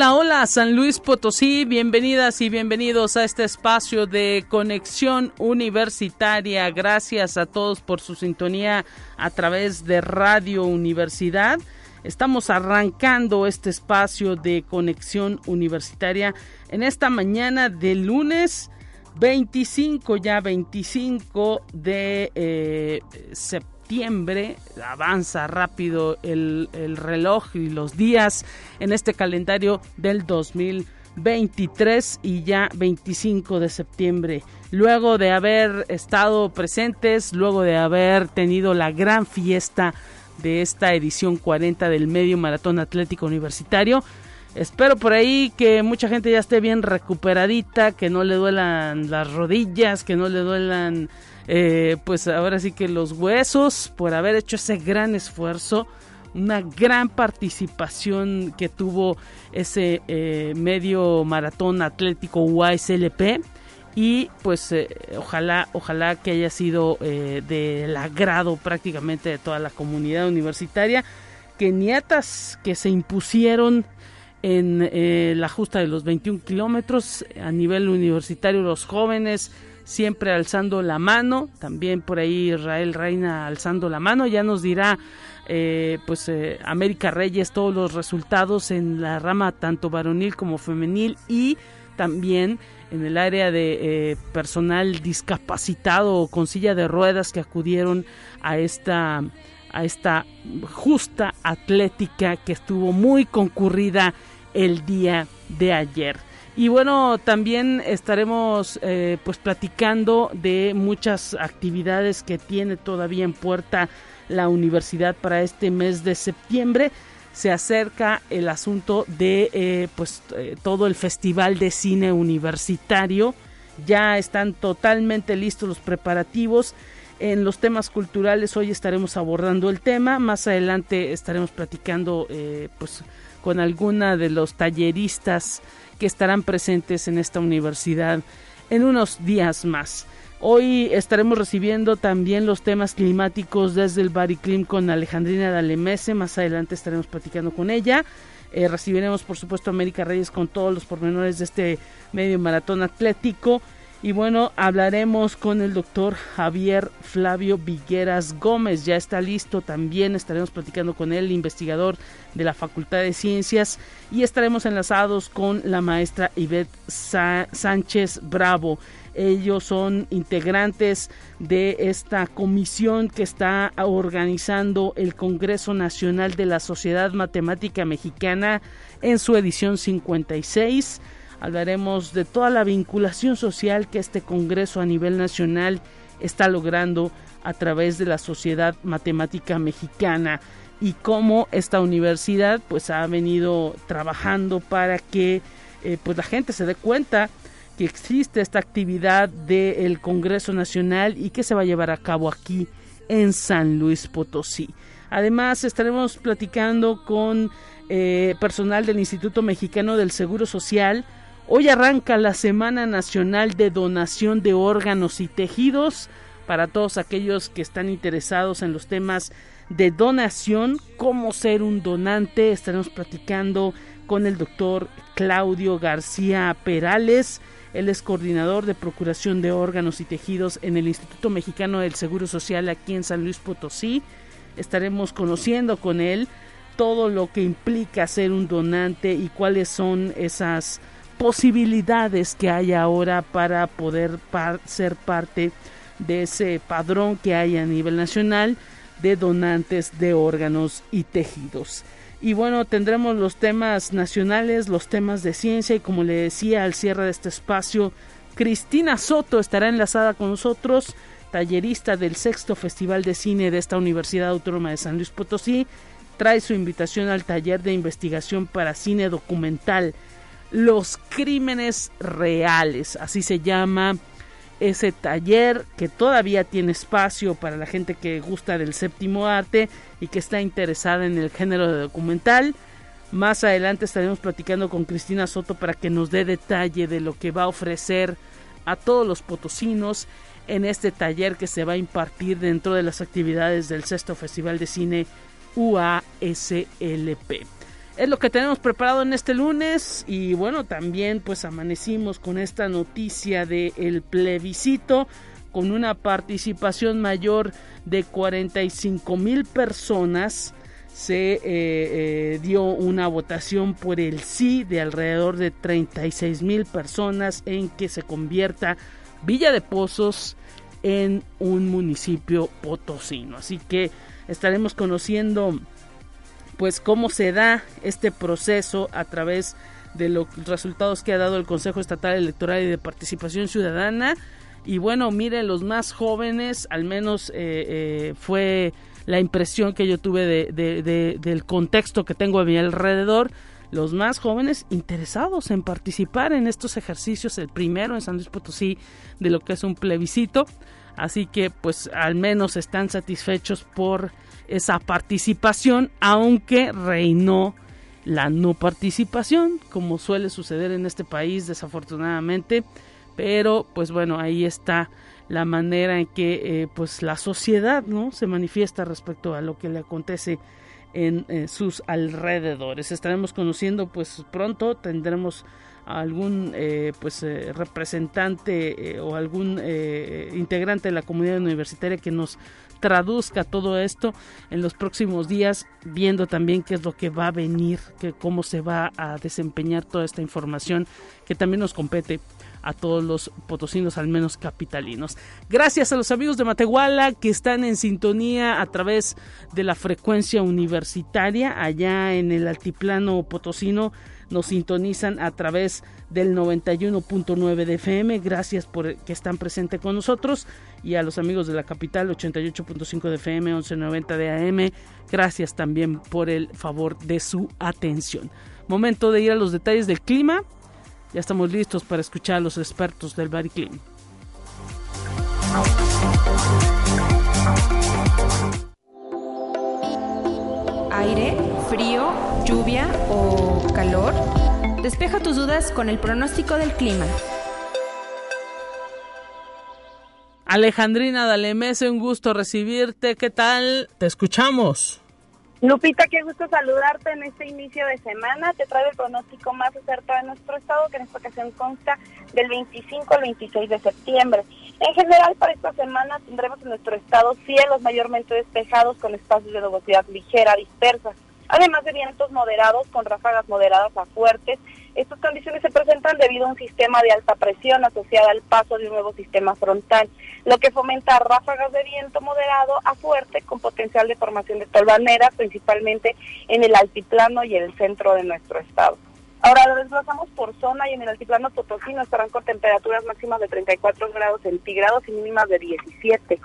Hola, hola, San Luis Potosí, bienvenidas y bienvenidos a este espacio de conexión universitaria. Gracias a todos por su sintonía a través de Radio Universidad. Estamos arrancando este espacio de conexión universitaria en esta mañana de lunes 25, ya 25 de eh, septiembre avanza rápido el, reloj y los días en este calendario del 2023 y ya 25 de septiembre. Luego de haber estado presentes, luego de haber tenido la gran fiesta de esta edición 40 del Medio Maratón Atlético Universitario, Espero por ahí que mucha gente ya esté bien recuperadita, que no le duelan las rodillas, que no le duelan eh, pues ahora sí que los huesos por haber hecho ese gran esfuerzo, una gran participación que tuvo ese eh, medio maratón atlético YSLP y pues eh, ojalá ojalá que haya sido del agrado prácticamente de toda la comunidad universitaria que nietas que se impusieron en la justa de los 21 kilómetros a nivel universitario los jóvenes siempre alzando la mano, también por ahí Israel Reina alzando la mano, ya nos dirá eh, pues eh, América Reyes todos los resultados en la rama tanto varonil como femenil y también en el área de eh, personal discapacitado o con silla de ruedas que acudieron a esta a esta justa atlética que estuvo muy concurrida el día de ayer. Y bueno, también estaremos eh, pues platicando de muchas actividades que tiene todavía en puerta la universidad para este mes de septiembre. Se acerca el asunto de eh, pues eh, todo el festival de cine universitario. Ya están totalmente listos los preparativos. En los temas culturales hoy estaremos abordando el tema. Más adelante estaremos platicando pues con alguna de los talleristas que estarán presentes en esta universidad en unos días más. Hoy estaremos recibiendo también los temas climáticos desde el Bariclim con Alejandrina Dalemese. Más adelante estaremos platicando con ella. Eh, recibiremos, por supuesto, a América Reyes con todos los pormenores de este medio maratón atlético. Y bueno, hablaremos con el doctor Javier Flavio Vigueras Gómez. Ya está listo, también estaremos platicando con él, investigador de la Facultad de Ciencias. Y estaremos enlazados con la maestra Ivette Sánchez Bravo. Ellos son integrantes de esta comisión que está organizando el Congreso Nacional de la Sociedad Matemática Mexicana en su edición 56 hablaremos de toda la vinculación social que este Congreso a nivel nacional está logrando a través de la Sociedad Matemática Mexicana y cómo esta universidad pues ha venido trabajando para que eh, pues la gente se dé cuenta que existe esta actividad del Congreso Nacional y que se va a llevar a cabo aquí en San Luis Potosí. Además estaremos platicando con eh, personal del Instituto Mexicano del Seguro Social Hoy arranca la Semana Nacional de Donación de Órganos y Tejidos para todos aquellos que están interesados en los temas de donación, cómo ser un donante. Estaremos platicando con el doctor Claudio García Perales. Él es coordinador de Procuración de Órganos y Tejidos en el Instituto Mexicano del Seguro Social aquí en San Luis Potosí. Estaremos conociendo con él todo lo que implica ser un donante y cuáles son esas posibilidades que hay ahora para poder ser parte de ese padrón que hay a nivel nacional de donantes de órganos y tejidos. Y bueno, tendremos los temas nacionales, los temas de ciencia y como le decía al cierre de este espacio, Cristina Soto estará enlazada con nosotros, tallerista del sexto Festival de Cine de esta Universidad Autónoma de San Luis Potosí, trae su invitación al taller de investigación para cine documental los crímenes reales, así se llama ese taller que todavía tiene espacio para la gente que gusta del séptimo arte y que está interesada en el género de documental. Más adelante estaremos platicando con Cristina Soto para que nos dé detalle de lo que va a ofrecer a todos los potosinos en este taller que se va a impartir dentro de las actividades del sexto Festival de Cine UASLP. Es lo que tenemos preparado en este lunes y bueno, también pues amanecimos con esta noticia del el plebiscito con una participación mayor de 45 mil personas se eh, eh, dio una votación por el sí de alrededor de 36 mil personas en que se convierta Villa de Pozos en un municipio potosino. Así que estaremos conociendo pues cómo se da este proceso a través de los resultados que ha dado el Consejo Estatal Electoral y de Participación Ciudadana. Y bueno, miren, los más jóvenes, al menos eh, fue la impresión que yo tuve de, del contexto que tengo a mi alrededor, los más jóvenes interesados en participar en estos ejercicios, el primero en San Luis Potosí de lo que es un plebiscito, así que pues al menos están satisfechos por esa participación, aunque reinó la no participación, como suele suceder en este país desafortunadamente, pero pues bueno, ahí está la manera en que eh, pues la sociedad no se manifiesta respecto a lo que le acontece en eh, sus alrededores. Estaremos conociendo pues pronto tendremos algún eh, pues representante o algún integrante de la comunidad universitaria que nos traduzca todo esto en los próximos días viendo también qué es lo que va a venir cómo se va a desempeñar toda esta información que también nos compete a todos los potosinos, al menos capitalinos. Gracias a los amigos de Matehuala que están en sintonía a través de la frecuencia universitaria allá en el altiplano potosino. Nos sintonizan a través del 91.9 de FM. Gracias por que están presentes con nosotros. Y a los amigos de la capital, 88.5 de FM, 11.90 de AM. Gracias también por el favor de su atención. Momento de ir a los detalles del clima. Ya estamos listos para escuchar a los expertos del Bariclim. Aire, frío, lluvia o calor. Despeja tus dudas con el pronóstico del clima. Alejandrina Dalemese, un gusto recibirte. ¿Qué tal? Te escuchamos. Lupita, qué gusto saludarte en este inicio de semana. Te traigo el pronóstico más acertado de nuestro estado, que en esta ocasión consta del 25 al 26 de septiembre. En general, para esta semana tendremos en nuestro estado cielos mayormente despejados con espacios de nubosidad ligera dispersas, además de vientos moderados con ráfagas moderadas a fuertes estas condiciones se presentan debido a un sistema de alta presión asociado al paso de un nuevo sistema frontal, lo que fomenta ráfagas de viento moderado a fuerte con potencial de formación de tolvanera, principalmente en el altiplano y el centro de nuestro estado. Ahora lo desplazamos por zona y en el altiplano potosino estarán con temperaturas máximas de 34 grados centígrados y mínimas de 17.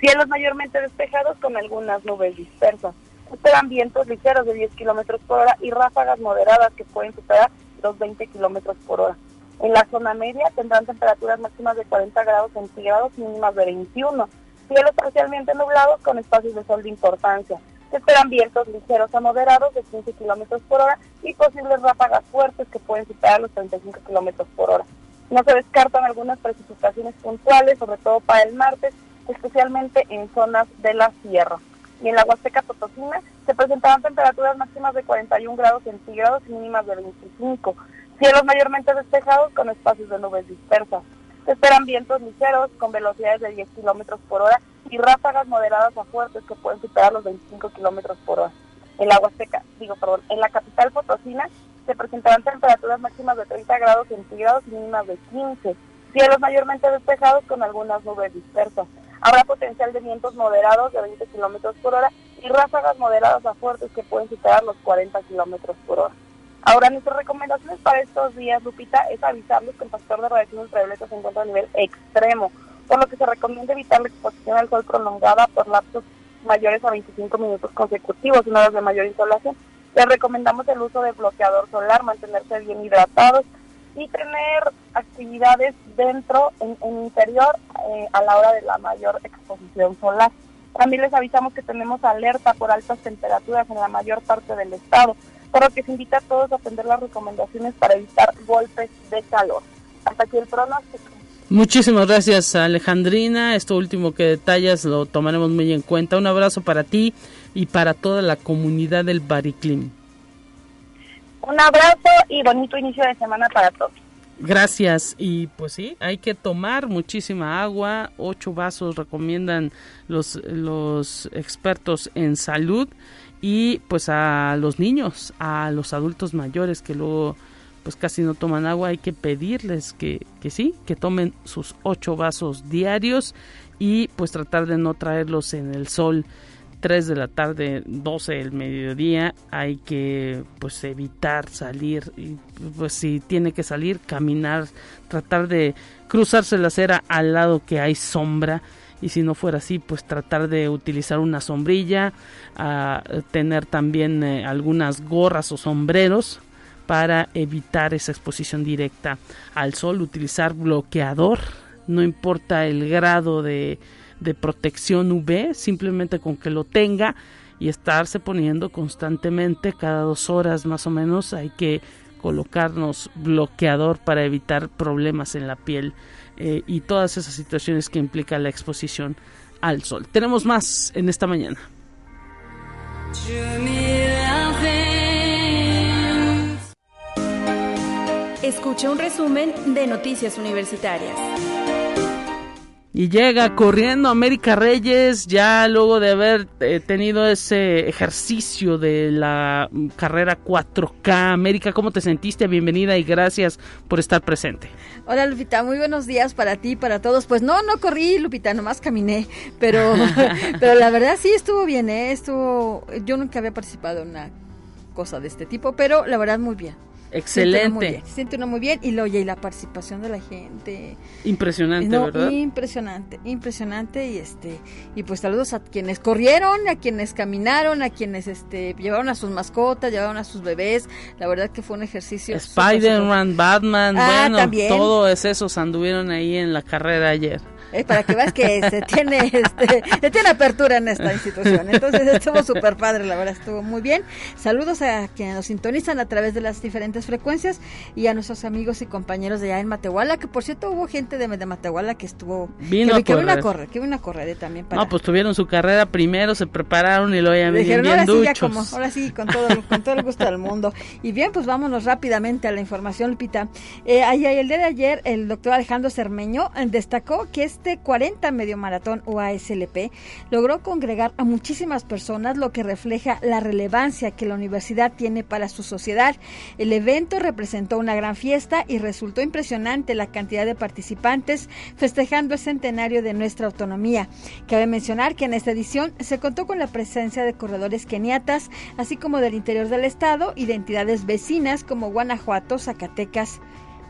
Cielos mayormente despejados con algunas nubes dispersas. Esperan vientos ligeros de 10 kilómetros por hora y ráfagas moderadas que pueden superar los 20 kilómetros por hora. En la zona media tendrán temperaturas máximas de 40 grados centígrados, mínimas de 21. Cielos parcialmente nublados con espacios de sol de importancia. Se esperan vientos ligeros a moderados de 15 kilómetros por hora y posibles ráfagas fuertes que pueden superar los 35 kilómetros por hora. No se descartan algunas precipitaciones puntuales, sobre todo para el martes, especialmente en zonas de la sierra y en la Huasteca Potosina se presentarán temperaturas máximas de 41 grados centígrados y mínimas de 25. Cielos mayormente despejados con espacios de nubes dispersas. Se esperan vientos ligeros con velocidades de 10 kilómetros por hora y ráfagas moderadas a fuertes que pueden superar los 25 kilómetros por hora. En la Huasteca, digo, perdón, en la capital Potosina se presentarán temperaturas máximas de 30 grados centígrados y mínimas de 15. Cielos mayormente despejados con algunas nubes dispersas. Habrá potencial de vientos moderados de 20 kilómetros por hora y ráfagas moderadas a fuertes que pueden superar los 40 kilómetros por hora. Ahora, nuestras recomendaciones para estos días, Lupita, es avisarles que el factor de radiación ultravioleta se encuentra a nivel extremo, por lo que se recomienda evitar la exposición al sol prolongada por lapsos mayores a 25 minutos consecutivos en horas de mayor insolación. Les recomendamos el uso de bloqueador solar, mantenerse bien hidratados y tener actividades dentro, en, interior, eh, a la hora de la mayor exposición solar. También les avisamos que tenemos alerta por altas temperaturas en la mayor parte del estado, por lo que se invita a todos a atender las recomendaciones para evitar golpes de calor. Hasta aquí el pronóstico. Muchísimas gracias Alejandrina, esto último que detallas lo tomaremos muy en cuenta. Un abrazo para ti y para toda la comunidad del Bariclim. Un abrazo y bonito inicio de semana para todos. Gracias. Y pues sí, hay que tomar muchísima agua. Ocho vasos recomiendan los, los expertos en salud. Y pues a los niños, a los adultos mayores que luego pues casi no toman agua, hay que pedirles que, que sí, que tomen sus ocho vasos diarios y pues tratar de no traerlos en el sol 3 de la tarde, 12 del mediodía, hay que pues evitar salir pues si tiene que salir, caminar, tratar de cruzarse la acera al lado que hay sombra. Y si no fuera así, pues tratar de utilizar una sombrilla, a tener también eh, algunas gorras o sombreros para evitar esa exposición directa al sol, utilizar bloqueador, no importa el grado de de protección UV, simplemente con que lo tenga y estarse poniendo constantemente cada dos horas más o menos hay que colocarnos bloqueador para evitar problemas en la piel eh, y todas esas situaciones que implica la exposición al sol. Tenemos más en esta mañana. Escucha un resumen de Noticias Universitarias. Y llega corriendo América Reyes ya luego de haber eh, tenido ese ejercicio de la carrera 4K. América, ¿cómo te sentiste? Bienvenida y gracias por estar presente. Hola Lupita, muy buenos días para ti, para todos. Pues no, no corrí Lupita, nomás caminé, pero, pero la verdad sí estuvo bien, ¿eh? Estuvo, yo nunca había participado en una cosa de este tipo, pero la verdad muy bien. Excelente. Se siente uno muy bien y lo oye y la participación de la gente. Impresionante, ¿verdad? Impresionante, impresionante y este y pues saludos a quienes corrieron, a quienes caminaron, a quienes este llevaron a sus mascotas, llevaron a sus bebés. La verdad que fue un ejercicio. Spider-Man, Batman, ah, bueno, todos esos anduvieron ahí en la carrera ayer. Es para que veas que se tiene, este, se tiene apertura en esta institución. Entonces estuvo súper padre, la verdad, estuvo muy bien. Saludos a quienes nos sintonizan a través de las diferentes frecuencias y a nuestros amigos y compañeros de allá en Matehuala, que por cierto hubo gente de, de Matehuala que estuvo... Vino que, a correr. a correr, que vino a correr también. Para... No, pues tuvieron su carrera primero, se prepararon y lo ya Dijeron, bien ahora sí, ya como, ahora sí, con todo, con todo el gusto del mundo. Y bien, pues vámonos rápidamente a la información, Lupita. Eh, el día de ayer, el doctor Alejandro Cermeño eh, destacó que es este 40 medio maratón UASLP logró congregar a muchísimas personas, lo que refleja la relevancia que la universidad tiene para su sociedad. El evento representó una gran fiesta y resultó impresionante la cantidad de participantes festejando el centenario de nuestra autonomía. Cabe mencionar que en esta edición se contó con la presencia de corredores keniatas, así como del interior del estado y de entidades vecinas como Guanajuato, Zacatecas,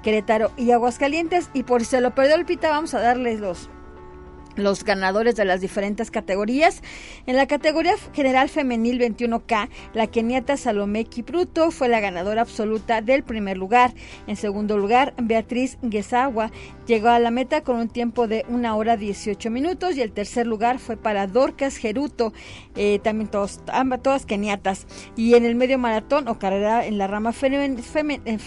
Querétaro y Aguascalientes. Y por si se lo perdió el pita, vamos a darles los los ganadores de las diferentes categorías. En la categoría general femenil 21K, la keniata Salomé Kipruto fue la ganadora absoluta del primer lugar. En segundo lugar, Beatriz Guesawa llegó a la meta con un tiempo de una hora 18 minutos y el tercer lugar fue para Dorcas Geruto, eh, también todos, ambas, todas keniatas. Y en el medio maratón o carrera en la rama femenil,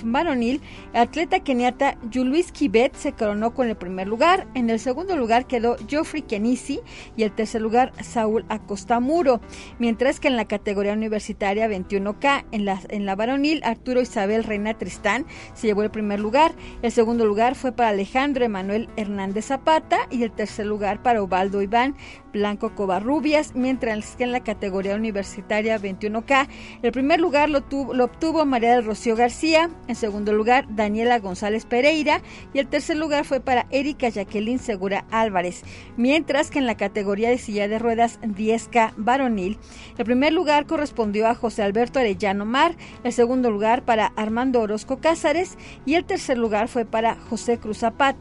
varonil, atleta keniata Yuluis Kibet se coronó con el primer lugar. En el segundo lugar quedó Geoffrey Kenisi y el tercer lugar Saúl Acosta Muro, mientras que en la categoría universitaria 21K, en la, en la varonil, Arturo Isabel Reina Tristán se llevó el primer lugar, el segundo lugar fue para Alejandro Emanuel Hernández Zapata y el tercer lugar para Ovaldo Iván Blanco Covarrubias, mientras que en la categoría universitaria 21K, el primer lugar lo, lo obtuvo María del Rocío García, en segundo lugar Daniela González Pereira y el tercer lugar fue para Erika Jacqueline Segura Álvarez. mientras que en la categoría de silla de ruedas 10K varonil, el primer lugar correspondió a José Alberto Arellano Mar, el segundo lugar para Armando Orozco Cázares y el tercer lugar fue para José Cruz Zapata,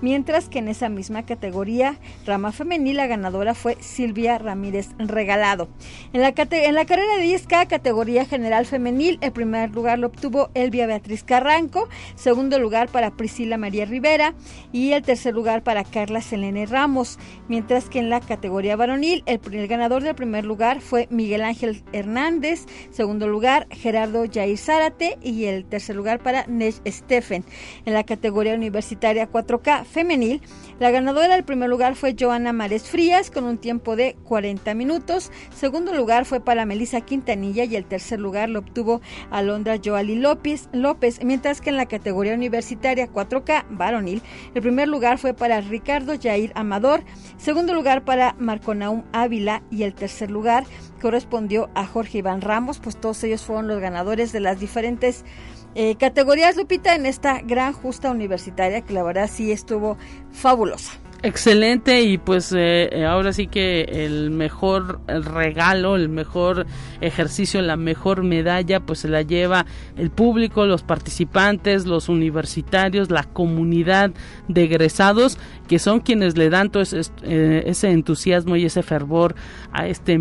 mientras que en esa misma categoría, rama femenil, la ganadora fue Silvia Ramírez Regalado. En la, en la carrera de 10K, categoría general femenil, el primer lugar lo obtuvo Elvia Beatriz Carranco, segundo lugar para Priscila María Rivera y el tercer lugar para Carla Selene Ramos, mientras que en la categoría varonil, el, el ganador del primer lugar fue Miguel Ángel Hernández, segundo lugar Gerardo Jair Zárate y el tercer lugar para Nech Steffen. En la categoría universitaria 4K femenil, la ganadora del primer lugar fue Joana Mares Frías con un tiempo de 40 minutos. Segundo lugar fue para Melissa Quintanilla y el tercer lugar lo obtuvo Alondra Joali López, López, mientras que en la categoría universitaria 4K varonil, el primer lugar fue para Ricardo Jair Amador, segundo lugar para Marco Naum Ávila y el tercer lugar correspondió a Jorge Iván Ramos, pues todos ellos fueron los ganadores de las diferentes eh, categorías, Lupita, en esta gran justa universitaria que la verdad sí estuvo fabulosa. Excelente y pues eh, eh, ahora sí que el mejor regalo, el mejor ejercicio, la mejor medalla pues se la lleva el público, los participantes, los universitarios, la comunidad de egresados que son quienes le dan todo ese, ese entusiasmo y ese fervor a este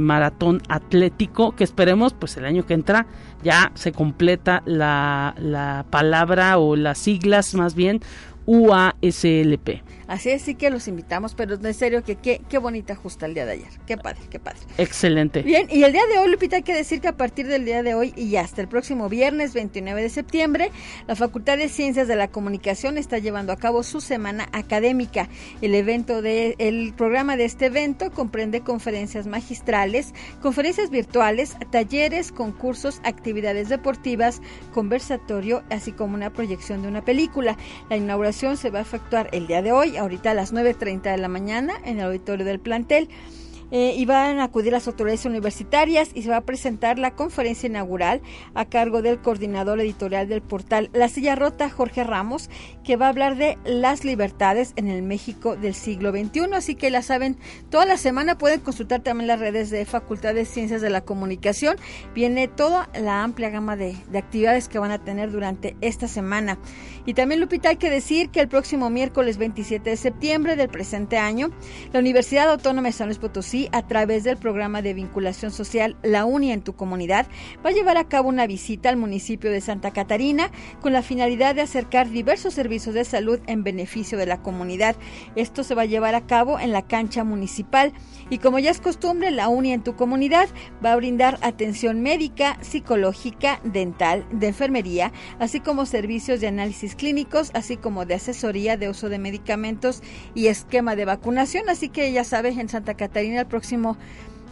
maratón atlético que esperemos pues el año que entra ya se completa la palabra o las siglas más bien UASLP. Así es, sí que los invitamos, pero en serio que qué, qué bonita justa el día de ayer. Qué padre, qué padre. Excelente. Bien, y el día de hoy, Lupita, hay que decir que a partir del día de hoy y hasta el próximo viernes 29 de septiembre, la Facultad de Ciencias de la Comunicación está llevando a cabo su semana académica. El evento de, el programa de este evento comprende conferencias magistrales, conferencias virtuales, talleres, concursos, actividades deportivas, conversatorio, así como una proyección de una película. La inauguración se va a efectuar el día de hoy ahorita a las 9.30 de la mañana en el auditorio del plantel eh, y van a acudir las autoridades universitarias y se va a presentar la conferencia inaugural a cargo del coordinador editorial del portal La Silla Rota, Jorge Ramos, que va a hablar de las libertades en el México del siglo XXI. Así que la saben, toda la semana pueden consultar también las redes de Facultad de Ciencias de la Comunicación. Viene toda la amplia gama de, de actividades que van a tener durante esta semana. Y también, Lupita, hay que decir que el próximo miércoles 27 de septiembre del presente año, la Universidad Autónoma de San Luis Potosí a través del programa de vinculación social La Uni en tu comunidad, va a llevar a cabo una visita al municipio de Santa Catarina con la finalidad de acercar diversos servicios de salud en beneficio de la comunidad. Esto se va a llevar a cabo en la cancha municipal y como ya es costumbre, La Uni en tu comunidad va a brindar atención médica, psicológica, dental, de enfermería, así como servicios de análisis clínicos, así como de asesoría de uso de medicamentos y esquema de vacunación. Así que ya sabes, en Santa Catarina próximo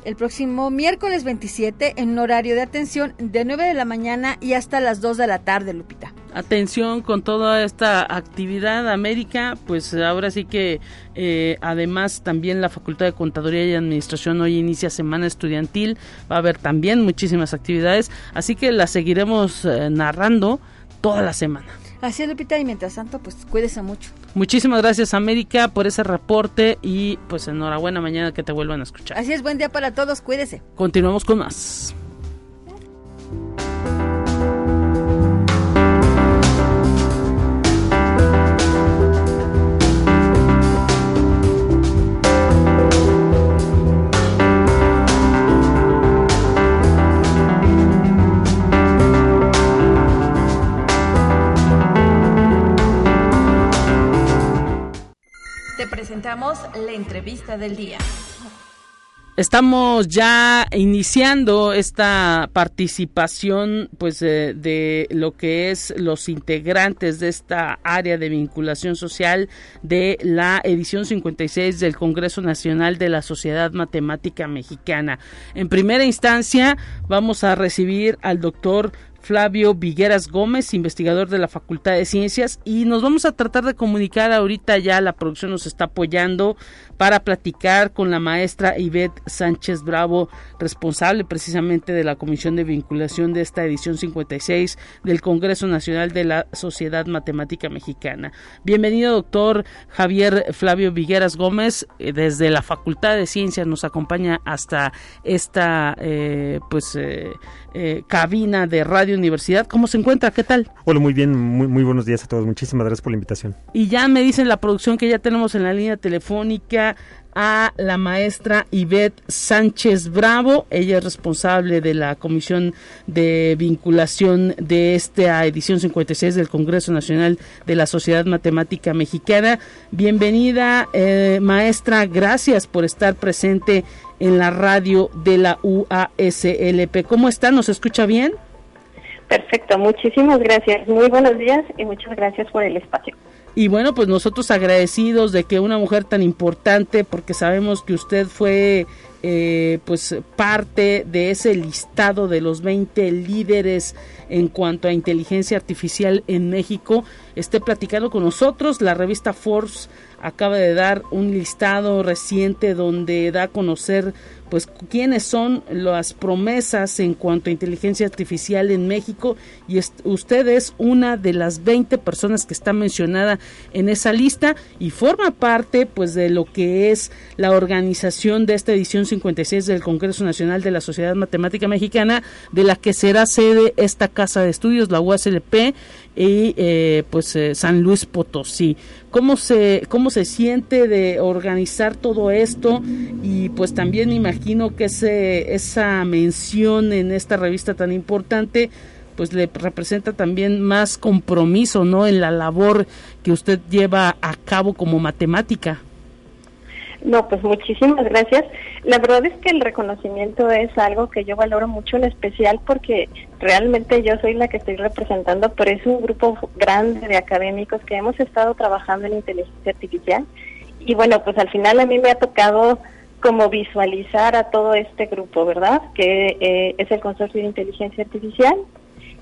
el próximo miércoles 27 en un horario de atención de 9 de la mañana y hasta las 2 de la tarde, Lupita. Atención con toda esta actividad América, pues ahora sí que eh, además también la Facultad de Contaduría y Administración hoy inicia semana estudiantil, va a haber también muchísimas actividades, así que las seguiremos eh, narrando toda la semana. Así es, Lupita, y mientras tanto, pues cuídese mucho. Muchísimas gracias, América, por ese reporte y pues enhorabuena mañana que te vuelvan a escuchar. Así es, buen día para todos, cuídese. Continuamos con más. La entrevista del día. Estamos ya iniciando esta participación pues de, lo que es los integrantes de esta área de vinculación social de la edición 56 del Congreso Nacional de la Sociedad Matemática Mexicana. En primera instancia vamos a recibir al doctor Flavio Vigueras Gómez, investigador de la Facultad de Ciencias, y nos vamos a tratar de comunicar ahorita ya, la producción nos está apoyando para platicar con la maestra Ivette Sánchez Bravo, responsable precisamente de la Comisión de Vinculación de esta edición 56 del Congreso Nacional de la Sociedad Matemática Mexicana. Bienvenido, doctor Javier Flavio Vigueras Gómez, eh, desde la Facultad de Ciencias nos acompaña hasta esta eh, pues eh, eh, cabina de Radio Universidad. ¿Cómo se encuentra? ¿Qué tal? Hola, muy bien, muy, muy buenos días a todos. Muchísimas gracias por la invitación. Y ya me dicen la producción que ya tenemos en la línea telefónica a la maestra Ivette Sánchez Bravo. Ella es responsable de la Comisión de Vinculación de esta edición 56 del Congreso Nacional de la Sociedad Matemática Mexicana. Bienvenida, eh, maestra. Gracias por estar presente en la radio de la UASLP. ¿Cómo está? ¿Nos escucha bien? Perfecto, muchísimas gracias. Muy buenos días y muchas gracias por el espacio. Y bueno, pues nosotros agradecidos de que una mujer tan importante, porque sabemos que usted fue eh, pues parte de ese listado de los 20 líderes en cuanto a inteligencia artificial en México, esté platicando con nosotros. La revista Forbes acaba de dar un listado reciente donde da a conocer pues quiénes son las promesas en cuanto a inteligencia artificial en México y usted es una de las 20 personas que está mencionada en esa lista y forma parte pues de lo que es la organización de esta edición 56 del Congreso Nacional de la Sociedad Matemática Mexicana de la que será sede esta casa de estudios la UASLP y eh, pues eh, San Luis Potosí. ¿Cómo se, ¿Cómo se siente de organizar todo esto? Y pues también imagino que ese, esa mención en esta revista tan importante pues le representa también más compromiso, ¿no? En la labor que usted lleva a cabo como matemática. No, pues muchísimas gracias. La verdad es que el reconocimiento es algo que yo valoro mucho en especial porque realmente yo soy la que estoy representando, pero es un grupo grande de académicos que hemos estado trabajando en inteligencia artificial. Y bueno, pues al final a mí me ha tocado como visualizar a todo este grupo, ¿verdad? Que eh, es el Consorcio de Inteligencia Artificial.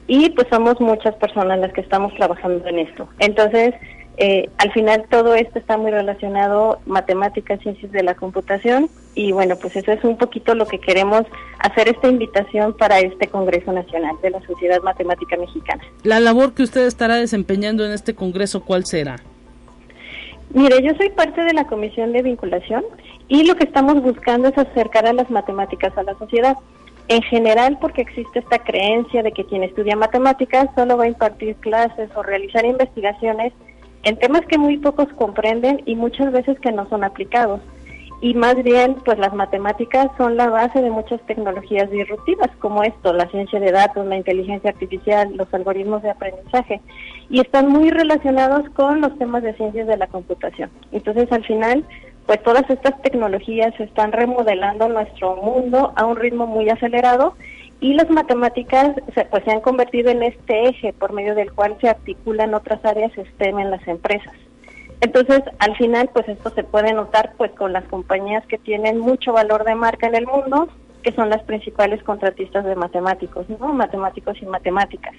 Y pues somos muchas personas las que estamos trabajando en esto. Entonces, eh, al final todo esto está muy relacionado matemáticas, ciencias de la computación y bueno, pues eso es un poquito lo que queremos hacer esta invitación para este Congreso Nacional de la Sociedad Matemática Mexicana. La labor que usted estará desempeñando en este Congreso, ¿cuál será? Mire, yo soy parte de la Comisión de Vinculación y lo que estamos buscando es acercar a las matemáticas a la sociedad. En general, porque existe esta creencia de que quien estudia matemáticas solo va a impartir clases o realizar investigaciones en temas que muy pocos comprenden y muchas veces que no son aplicados. Y más bien, pues las matemáticas son la base de muchas tecnologías disruptivas, como esto, la ciencia de datos, la inteligencia artificial, los algoritmos de aprendizaje, y están muy relacionados con los temas de ciencias de la computación. Entonces, al final, pues todas estas tecnologías están remodelando nuestro mundo a un ritmo muy acelerado y las matemáticas pues se han convertido en este eje por medio del cual se articulan otras áreas STEM en las empresas. Entonces, al final, pues esto se puede notar pues con las compañías que tienen mucho valor de marca en el mundo, que son las principales contratistas de matemáticos, ¿no? Matemáticos y matemáticas.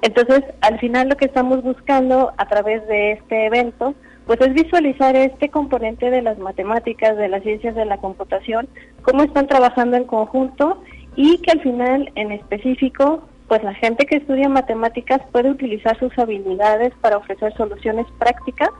Entonces, al final lo que estamos buscando a través de este evento, pues es visualizar este componente de las matemáticas, de las ciencias de la computación, cómo están trabajando en conjunto y que al final, en específico, pues la gente que estudia matemáticas puede utilizar sus habilidades para ofrecer soluciones prácticas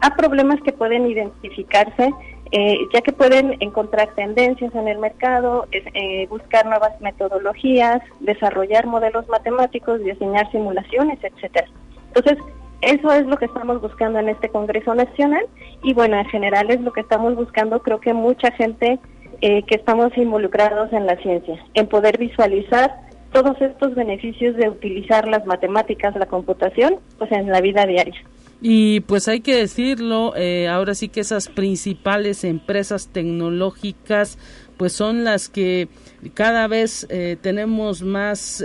a problemas que pueden identificarse, eh, ya que pueden encontrar tendencias en el mercado, eh, buscar nuevas metodologías, desarrollar modelos matemáticos, diseñar simulaciones, etcétera. Entonces, eso es lo que estamos buscando en este Congreso Nacional y bueno, en general es lo que estamos buscando. Creo que mucha gente eh, que estamos involucrados en la ciencia, en poder visualizar todos estos beneficios de utilizar las matemáticas, la computación, pues en la vida diaria. Y pues hay que decirlo, eh, ahora sí que esas principales empresas tecnológicas pues son las que cada vez eh, tenemos más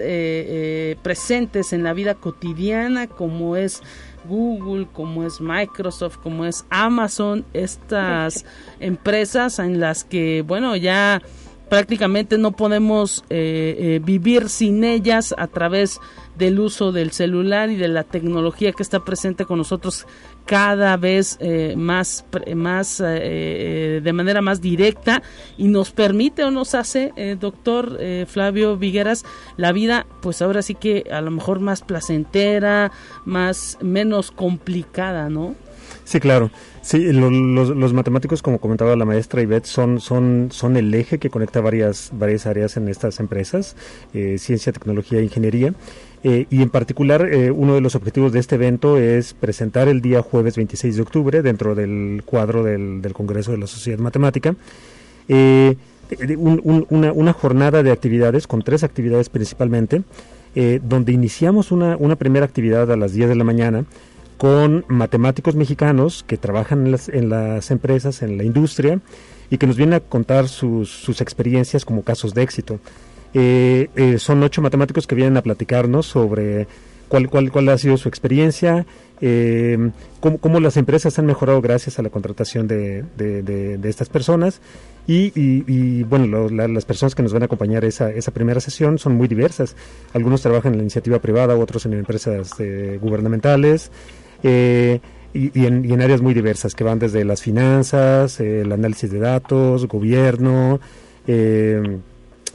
presentes en la vida cotidiana, como es Google, como es Microsoft, como es Amazon, estas empresas en las que, bueno, ya prácticamente no podemos eh, eh, vivir sin ellas a través del uso del celular y de la tecnología que está presente con nosotros cada vez eh, más más de manera más directa y nos permite o nos hace doctor Flavio Vigueras la vida pues ahora sí que a lo mejor más placentera más menos complicada no Sí, claro. Sí, los, matemáticos, como comentaba la maestra Ivette, son, son, el eje que conecta varias, varias áreas en estas empresas, eh, ciencia, tecnología e ingeniería. Eh, y en particular, eh, uno de los objetivos de este evento es presentar el día jueves 26 de octubre, dentro del cuadro del, Congreso de la Sociedad Matemática, una, una, jornada de actividades, con tres actividades principalmente, donde iniciamos una, una primera actividad a las 10 de la mañana, con matemáticos mexicanos que trabajan en las, en las empresas, en la industria, y que nos vienen a contar sus, sus experiencias como casos de éxito. Eh, eh, son ocho matemáticos que vienen a platicarnos sobre cuál, cuál, cuál ha sido su experiencia, eh, cómo, las empresas han mejorado gracias a la contratación de, de, estas personas. Y, y, bueno, las personas que nos van a acompañar esa, esa primera sesión son muy diversas. Algunos trabajan en la iniciativa privada, otros en empresas gubernamentales. Eh, y, en, áreas muy diversas que van desde las finanzas, el análisis de datos, gobierno, eh,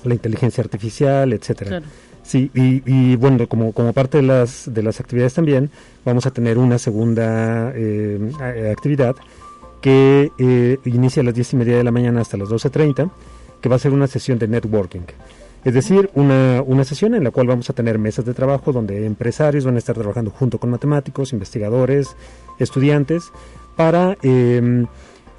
la inteligencia artificial, etcétera. Sí, y, bueno, como, como parte de las, de las actividades también, vamos a tener una segunda eh, actividad que inicia a las 10 y media de la mañana hasta las 12.30, que va a ser una sesión de networking. Es decir, una, una sesión en la cual vamos a tener mesas de trabajo donde empresarios van a estar trabajando junto con matemáticos, investigadores, estudiantes, para em,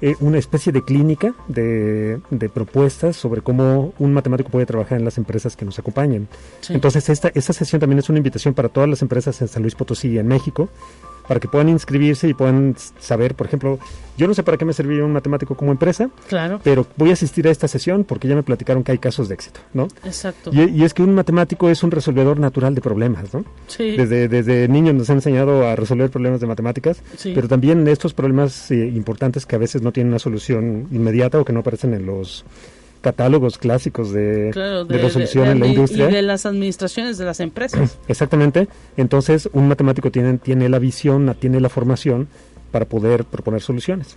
eh, una especie de clínica de, de, propuestas sobre cómo un matemático puede trabajar en las empresas que nos acompañen. Entonces, esta, esta sesión también es una invitación para todas las empresas en San Luis Potosí y en México para que puedan inscribirse y puedan saber, por ejemplo, yo no sé para qué me serviría un matemático como empresa, claro. pero voy a asistir a esta sesión porque ya me platicaron que hay casos de éxito, ¿no? Exacto. Y, es que un matemático es un resolvedor natural de problemas, ¿no? Sí. Desde, desde niños nos han enseñado a resolver problemas de matemáticas, pero también estos problemas eh, importantes que a veces no tienen una solución inmediata o que no aparecen en los catálogos clásicos de, resolución en la industria. Y de las administraciones de las empresas. Exactamente. Entonces, un matemático tiene, tiene la visión, tiene la formación para poder proponer soluciones.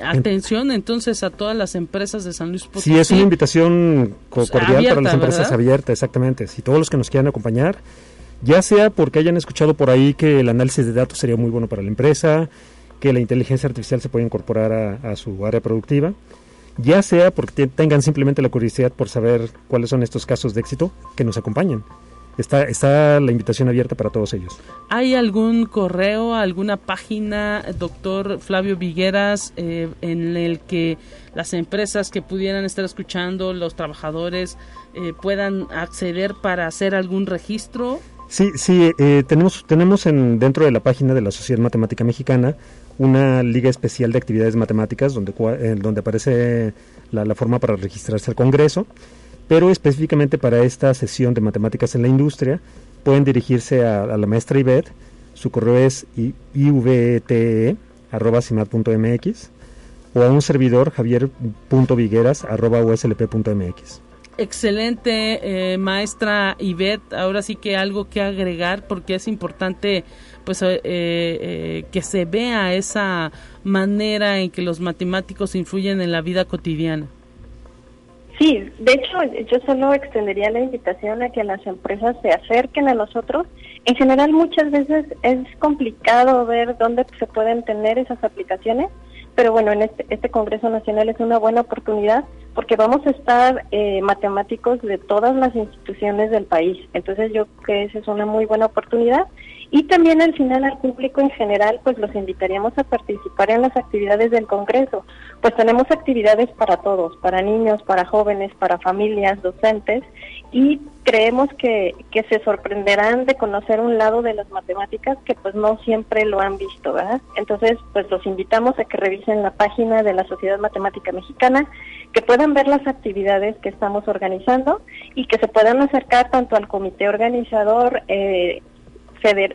Atención entonces a todas las empresas de San Luis Potosí. Sí, es una invitación pues, cordial para las empresas abiertas, exactamente. Si todos los que nos quieran acompañar, ya sea porque hayan escuchado por ahí que el análisis de datos sería muy bueno para la empresa, que la inteligencia artificial se puede incorporar a su área productiva, ya sea porque tengan simplemente la curiosidad por saber cuáles son estos casos de éxito, que nos acompañen. Está, está la invitación abierta para todos ellos. ¿Hay algún correo, alguna página, doctor Flavio Vigueras, eh, en el que las empresas que pudieran estar escuchando, los trabajadores, eh, puedan acceder para hacer algún registro? Sí, sí, eh, tenemos, tenemos en, dentro de la página de la Sociedad Matemática Mexicana una liga especial de actividades matemáticas donde, eh, donde aparece la, forma para registrarse al Congreso, pero específicamente para esta sesión de matemáticas en la industria pueden dirigirse a, la maestra Ivette, su correo es ivete.cimat.mx o a un servidor javier.vigueras.uslp.mx. Excelente, eh, maestra Ivette. Ahora sí que algo que agregar porque es importante pues eh, eh, que se vea esa manera en que los matemáticos influyen en la vida cotidiana. Sí, de hecho yo solo extendería la invitación a que las empresas se acerquen a nosotros. En general muchas veces es complicado ver dónde se pueden tener esas aplicaciones, pero bueno, en este, este Congreso Nacional es una buena oportunidad porque vamos a estar eh, matemáticos de todas las instituciones del país. Entonces yo creo que esa es una muy buena oportunidad y también al final al público en general, pues los invitaríamos a participar en las actividades del Congreso. Pues tenemos actividades para todos, para niños, para jóvenes, para familias, docentes, y creemos que, que se sorprenderán de conocer un lado de las matemáticas que pues no siempre lo han visto, ¿verdad? Entonces, pues los invitamos a que revisen la página de la Sociedad Matemática Mexicana, que puedan ver las actividades que estamos organizando y que se puedan acercar tanto al comité organizador, eh,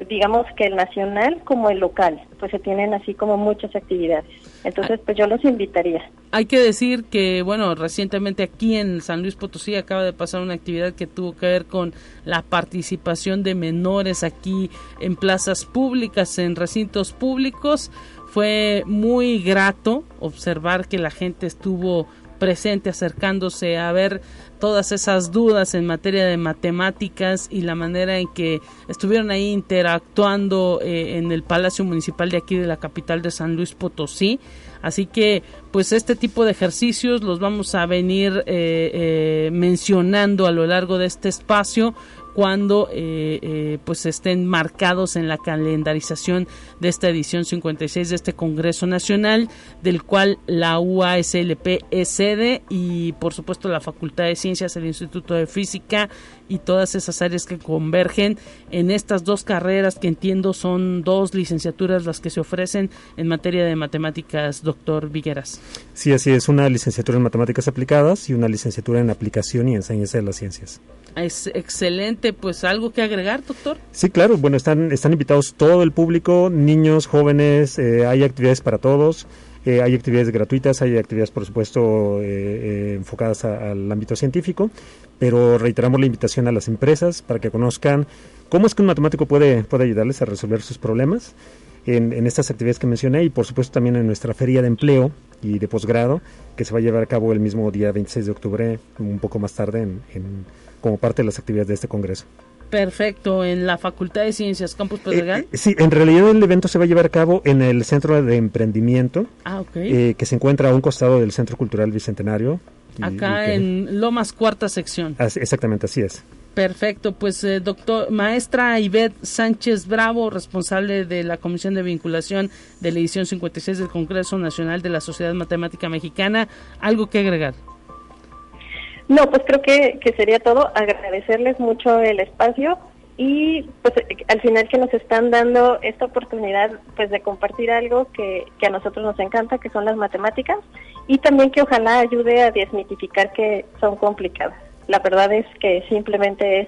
digamos que el nacional como el local, pues se tienen así como muchas actividades. Entonces, pues yo los invitaría. Hay que decir que, bueno, recientemente aquí en San Luis Potosí acaba de pasar una actividad que tuvo que ver con la participación de menores aquí en plazas públicas, en recintos públicos. Fue muy grato observar que la gente estuvo presente acercándose a ver todas esas dudas en materia de matemáticas y la manera en que estuvieron ahí interactuando eh, en el Palacio Municipal de aquí de la capital de San Luis Potosí. Así que, pues este tipo de ejercicios los vamos a venir eh, eh, mencionando a lo largo de este espacio cuando eh, eh, pues estén marcados en la calendarización de esta edición 56 de este Congreso Nacional, del cual la UASLP es sede y por supuesto la Facultad de Ciencias, el Instituto de Física y todas esas áreas que convergen en estas dos carreras que entiendo son dos licenciaturas las que se ofrecen en materia de matemáticas, doctor Vigueras. Sí, así es, una licenciatura en matemáticas aplicadas y una licenciatura en aplicación y enseñanza de las ciencias. Es excelente, pues algo que agregar, doctor. Sí, claro, bueno, están, están invitados todo el público, niños, jóvenes, eh, hay actividades para todos. Eh, hay actividades gratuitas, hay actividades, por supuesto, eh, enfocadas al ámbito científico, pero reiteramos la invitación a las empresas para que conozcan cómo es que un matemático puede, puede ayudarles a resolver sus problemas en, en, estas actividades que mencioné y, por supuesto, también en nuestra feria de empleo y de posgrado, que se va a llevar a cabo el mismo día 26 de octubre, un poco más tarde, en, en como parte de las actividades de este congreso. Perfecto, en la Facultad de Ciencias Campus Pedregal. Eh, eh, sí, en realidad el evento se va a llevar a cabo en el Centro de Emprendimiento, ah, okay. eh, que se encuentra a un costado del Centro Cultural Bicentenario. Y, Acá y que... en Lomas Cuarta Sección. Así, exactamente, así es. Perfecto, pues eh, doctor, maestra Ivette Sánchez Bravo, responsable de la Comisión de Vinculación de la edición 56 del Congreso Nacional de la Sociedad Matemática Mexicana, ¿algo que agregar? No, pues creo que, que sería todo. Agradecerles mucho el espacio y pues al final que nos están dando esta oportunidad pues de compartir algo que, que a nosotros nos encanta, que son las matemáticas y también que ojalá ayude a desmitificar que son complicadas. La verdad es que simplemente es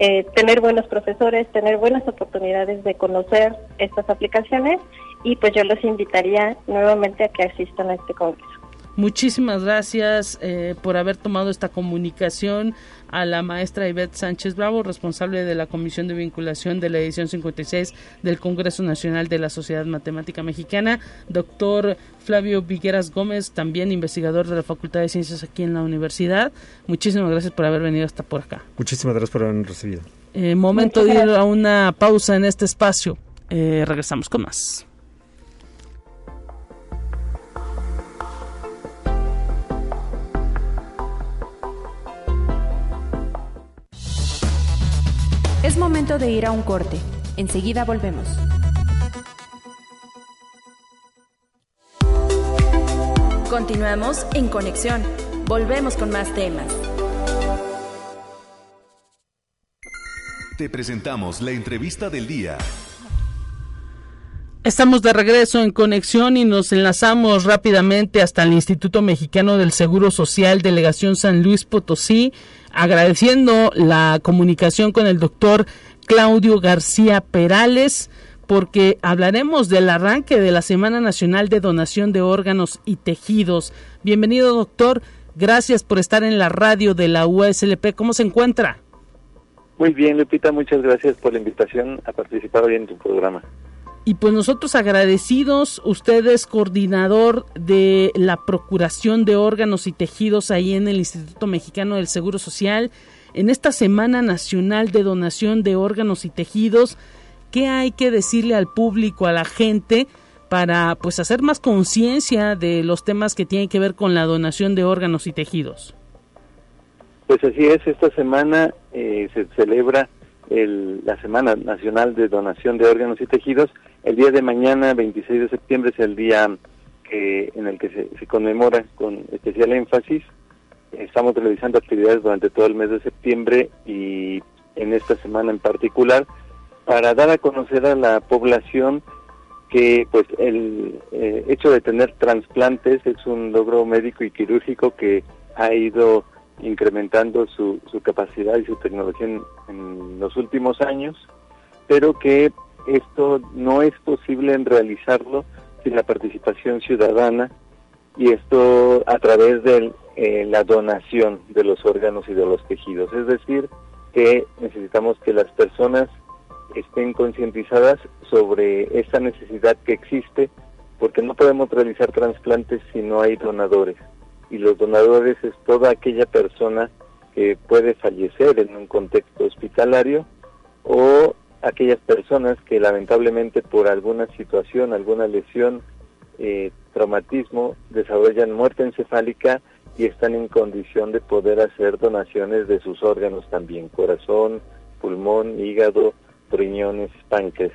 eh, tener buenos profesores, tener buenas oportunidades de conocer estas aplicaciones y pues yo los invitaría nuevamente a que asistan a este congreso. Muchísimas gracias eh, por haber tomado esta comunicación a la maestra Ivette Sánchez Bravo, responsable de la Comisión de Vinculación de la edición 56 del Congreso Nacional de la Sociedad Matemática Mexicana, doctor Flavio Vigueras Gómez, también investigador de la Facultad de Ciencias aquí en la universidad. Muchísimas gracias por haber venido hasta por acá. Muchísimas gracias por habernos recibido. Eh, momento de ir a una pausa en este espacio. Eh, regresamos con más. Momento de ir a un corte. Enseguida volvemos. Continuamos en conexión. Volvemos con más temas. Te presentamos la entrevista del día. Estamos de regreso en conexión y nos enlazamos rápidamente hasta el Instituto Mexicano del Seguro Social, Delegación San Luis Potosí, agradeciendo la comunicación con el doctor Claudio García Perales, porque hablaremos del arranque de la Semana Nacional de Donación de Órganos y Tejidos. Bienvenido, doctor. Gracias por estar en la radio de la USLP. ¿Cómo se encuentra? Muy bien, Lupita. Muchas gracias por la invitación a participar hoy en tu programa. Y pues nosotros agradecidos, usted es coordinador de la Procuración de Órganos y Tejidos ahí en el Instituto Mexicano del Seguro Social. En esta Semana Nacional de Donación de Órganos y Tejidos, ¿qué hay que decirle al público, a la gente, para pues hacer más conciencia de los temas que tienen que ver con la donación de órganos y tejidos? Pues así es, esta semana eh, se celebra el, la Semana Nacional de Donación de Órganos y Tejidos. El día de mañana, 26 de septiembre, es el día que, en el que se, conmemora con especial énfasis. Estamos realizando actividades durante todo el mes de septiembre y en esta semana en particular para dar a conocer a la población que pues el eh, hecho de tener trasplantes es un logro médico y quirúrgico que ha ido incrementando su, su capacidad y su tecnología en, los últimos años, pero que esto no es posible en realizarlo sin la participación ciudadana y esto a través de eh, la donación de los órganos y de los tejidos. Es decir, que necesitamos que las personas estén concientizadas sobre esta necesidad que existe, porque no podemos realizar trasplantes si no hay donadores. Y los donadores es toda aquella persona que puede fallecer en un contexto hospitalario o aquellas personas que lamentablemente por alguna situación, alguna lesión, eh, traumatismo, desarrollan muerte encefálica y están en condición de poder hacer donaciones de sus órganos también, corazón, pulmón, hígado, riñones, páncreas.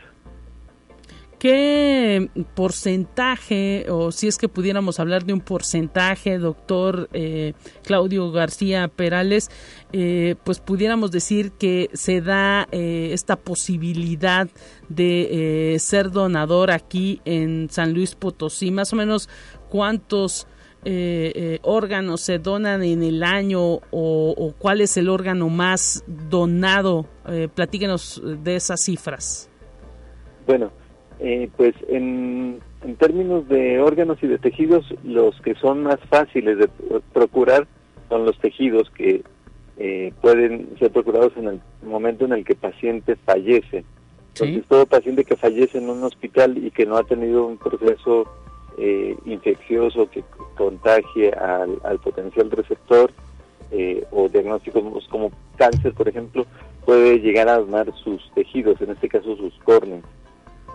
¿Qué porcentaje, o si es que pudiéramos hablar de un porcentaje, doctor eh, Claudio García Perales, eh, pues pudiéramos decir que se da eh, esta posibilidad de ser donador aquí en San Luis Potosí? Más o menos, ¿cuántos órganos se donan en el año o, o, cuál es el órgano más donado? platíquenos de esas cifras. Bueno, eh, pues en, términos de órganos y de tejidos, los que son más fáciles de procurar son los tejidos que eh, pueden ser procurados en el momento en el que el paciente fallece. Entonces, todo paciente que fallece en un hospital y que no ha tenido un proceso eh, infeccioso que contagie al, potencial receptor o diagnósticos como cáncer, por ejemplo, puede llegar a donar sus tejidos, en este caso sus córneas.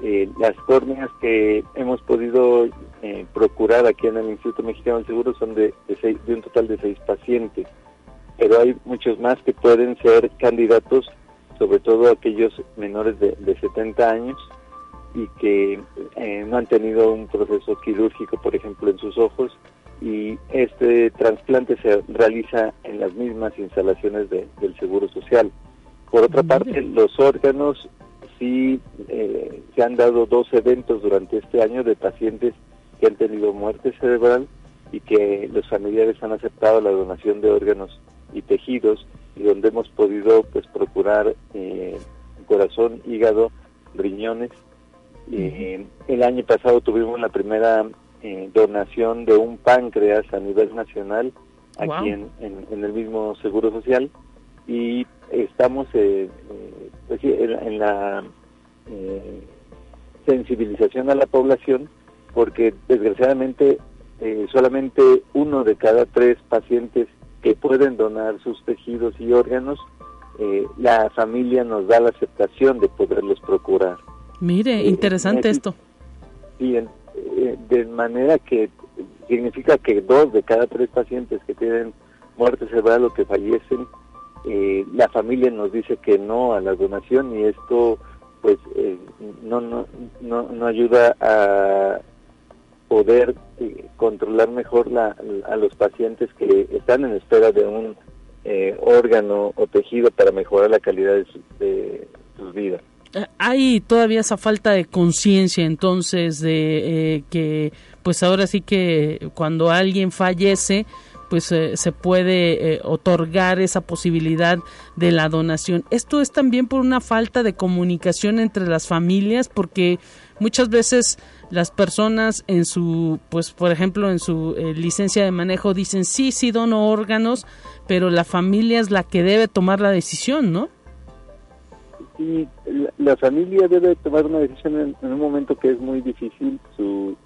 Eh, las córneas que hemos podido eh, procurar aquí en el Instituto Mexicano del Seguro son de, de, un total de seis pacientes, pero hay muchos más que pueden ser candidatos, sobre todo aquellos menores de, 70 años y que eh, no han tenido un proceso quirúrgico, por ejemplo, en sus ojos, y este trasplante se realiza en las mismas instalaciones del Seguro Social. Por otra parte, los órganos sí eh, se han dado dos eventos durante este año de pacientes que han tenido muerte cerebral y que los familiares han aceptado la donación de órganos y tejidos y donde hemos podido pues procurar eh, corazón, hígado, riñones. Eh, el año pasado tuvimos la primera eh, donación de un páncreas a nivel nacional aquí en, en, el mismo Seguro Social y estamos eh, eh, pues en, la eh, sensibilización a la población porque desgraciadamente solamente uno de cada tres pacientes que pueden donar sus tejidos y órganos, la familia nos da la aceptación de poderlos procurar. Mire, interesante esto. Bien, de manera que significa que dos de cada tres pacientes que tienen muerte cerebral o que fallecen eh, la familia nos dice que no a la donación y esto pues eh, no, no, no, ayuda a poder eh, controlar mejor la, a los pacientes que están en espera de un órgano o tejido para mejorar la calidad de, de sus vidas. Hay todavía esa falta de conciencia entonces de que pues ahora sí que cuando alguien fallece pues eh, se puede eh, otorgar esa posibilidad de la donación. Esto es también por una falta de comunicación entre las familias porque muchas veces las personas en su, pues por ejemplo en su eh, licencia de manejo dicen sí, sí dono órganos, pero la familia es la que debe tomar la decisión, ¿no? Sí, la, familia debe tomar una decisión en, en, un momento que es muy difícil, su,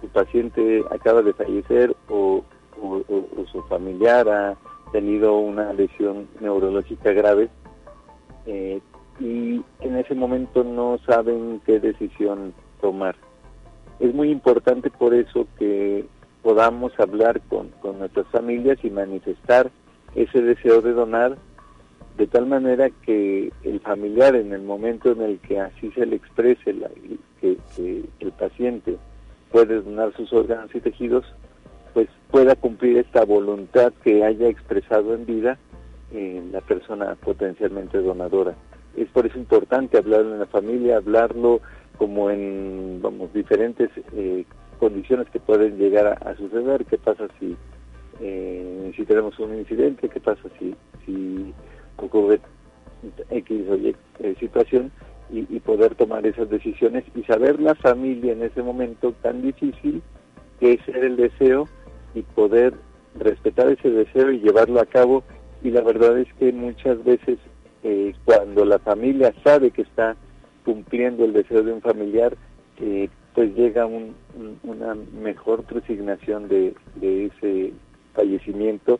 su paciente acaba de fallecer o o, su familiar ha tenido una lesión neurológica grave eh, y en ese momento no saben qué decisión tomar. Es muy importante por eso que podamos hablar con, con nuestras familias y manifestar ese deseo de donar de tal manera que el familiar en el momento en el que así se le exprese que el paciente puede donar sus órganos y tejidos, pues pueda cumplir esta voluntad que haya expresado en vida la persona potencialmente donadora. Es por eso importante hablarlo en la familia, hablarlo como en vamos diferentes eh, condiciones que pueden llegar a, suceder. ¿Qué pasa si eh, si tenemos un incidente? ¿Qué pasa si si ocurre X o Y eh, situación? y, poder tomar esas decisiones y saber la familia en ese momento tan difícil que es el deseo y poder respetar ese deseo y llevarlo a cabo. Y la verdad es que muchas veces eh, cuando la familia sabe que está cumpliendo el deseo de un familiar, eh, pues llega un, una mejor resignación de, ese fallecimiento.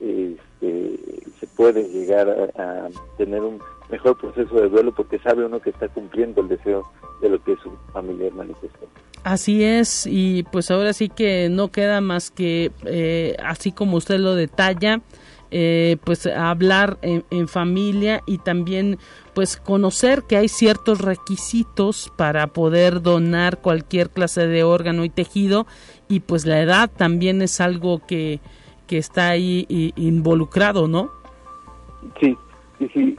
Este, se puede llegar a tener un mejor proceso de duelo porque sabe uno que está cumpliendo el deseo de lo que su familiar manifestó. Así es, y pues ahora sí que no queda más que, eh, así como usted lo detalla, eh, pues hablar en, en, familia y también pues conocer que hay ciertos requisitos para poder donar cualquier clase de órgano y tejido y pues la edad también es algo que, que está ahí involucrado, ¿no? Sí, sí, sí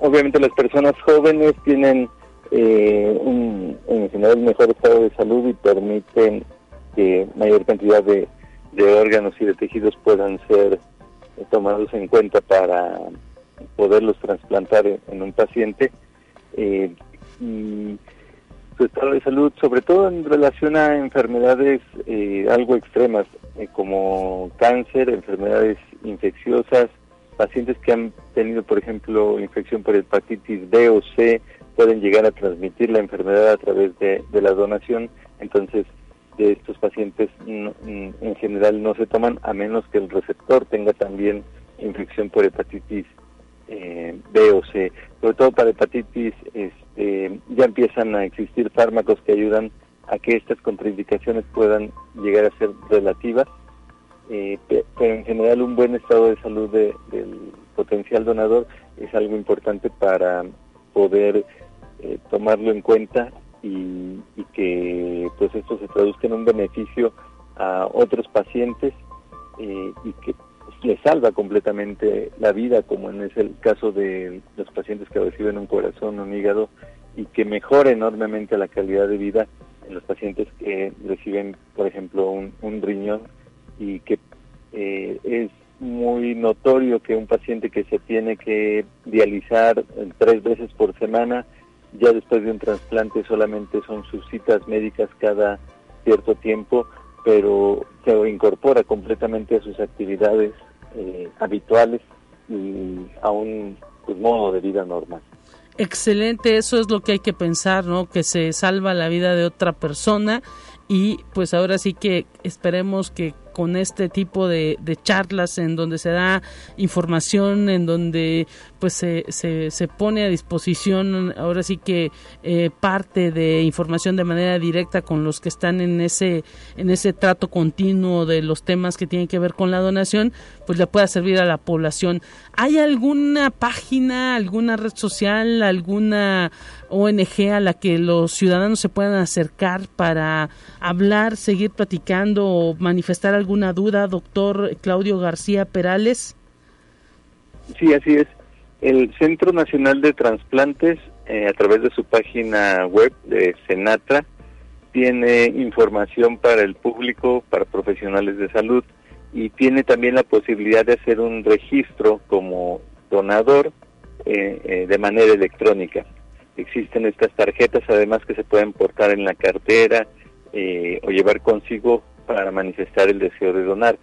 obviamente las personas jóvenes tienen eh, un, en general mejor estado de salud y permiten que mayor cantidad de, órganos y de tejidos puedan ser tomados en cuenta para poderlos trasplantar en, un paciente. Eh, y su estado de salud, sobre todo en relación a enfermedades eh, algo extremas, como cáncer, enfermedades infecciosas, pacientes que han tenido, por ejemplo, infección por hepatitis B o C, pueden llegar a transmitir la enfermedad a través de, la donación. Entonces, de estos pacientes en general no se toman a menos que el receptor tenga también infección por hepatitis eh, B o C. Sobre todo para hepatitis este, ya empiezan a existir fármacos que ayudan a que estas contraindicaciones puedan llegar a ser relativas eh, pero en general un buen estado de salud del potencial donador es algo importante para poder eh, tomarlo en cuenta y, que pues esto se traduzca en un beneficio a otros pacientes eh, y que pues, les salva completamente la vida, como en es el caso de los pacientes que reciben un corazón un hígado, y que mejora enormemente la calidad de vida en los pacientes que reciben, por ejemplo, un riñón y que eh, es muy notorio que un paciente que se tiene que dializar tres veces por semana, ya después de un trasplante solamente son sus citas médicas cada cierto tiempo, pero se incorpora completamente a sus actividades eh, habituales y a un pues, modo de vida normal. Excelente, eso es lo que hay que pensar, ¿no? Que se salva la vida de otra persona y pues ahora sí que esperemos que con este tipo de, charlas en donde se da información, en donde pues se, se, pone a disposición ahora sí que eh, parte de información de manera directa con los que están en ese en ese trato continuo de los temas que tienen que ver con la donación pues le pueda servir a la población. Hay alguna página alguna red social alguna ONG a la que los ciudadanos se puedan acercar para hablar seguir platicando o manifestar alguna duda doctor Claudio García Perales sí así es el Centro Nacional de Transplantes, eh, a través de su página web de Senatra, tiene información para el público, para profesionales de salud, y tiene también la posibilidad de hacer un registro como donador eh, eh, de manera electrónica. Existen estas tarjetas, además, que se pueden portar en la cartera o llevar consigo para manifestar el deseo de donar.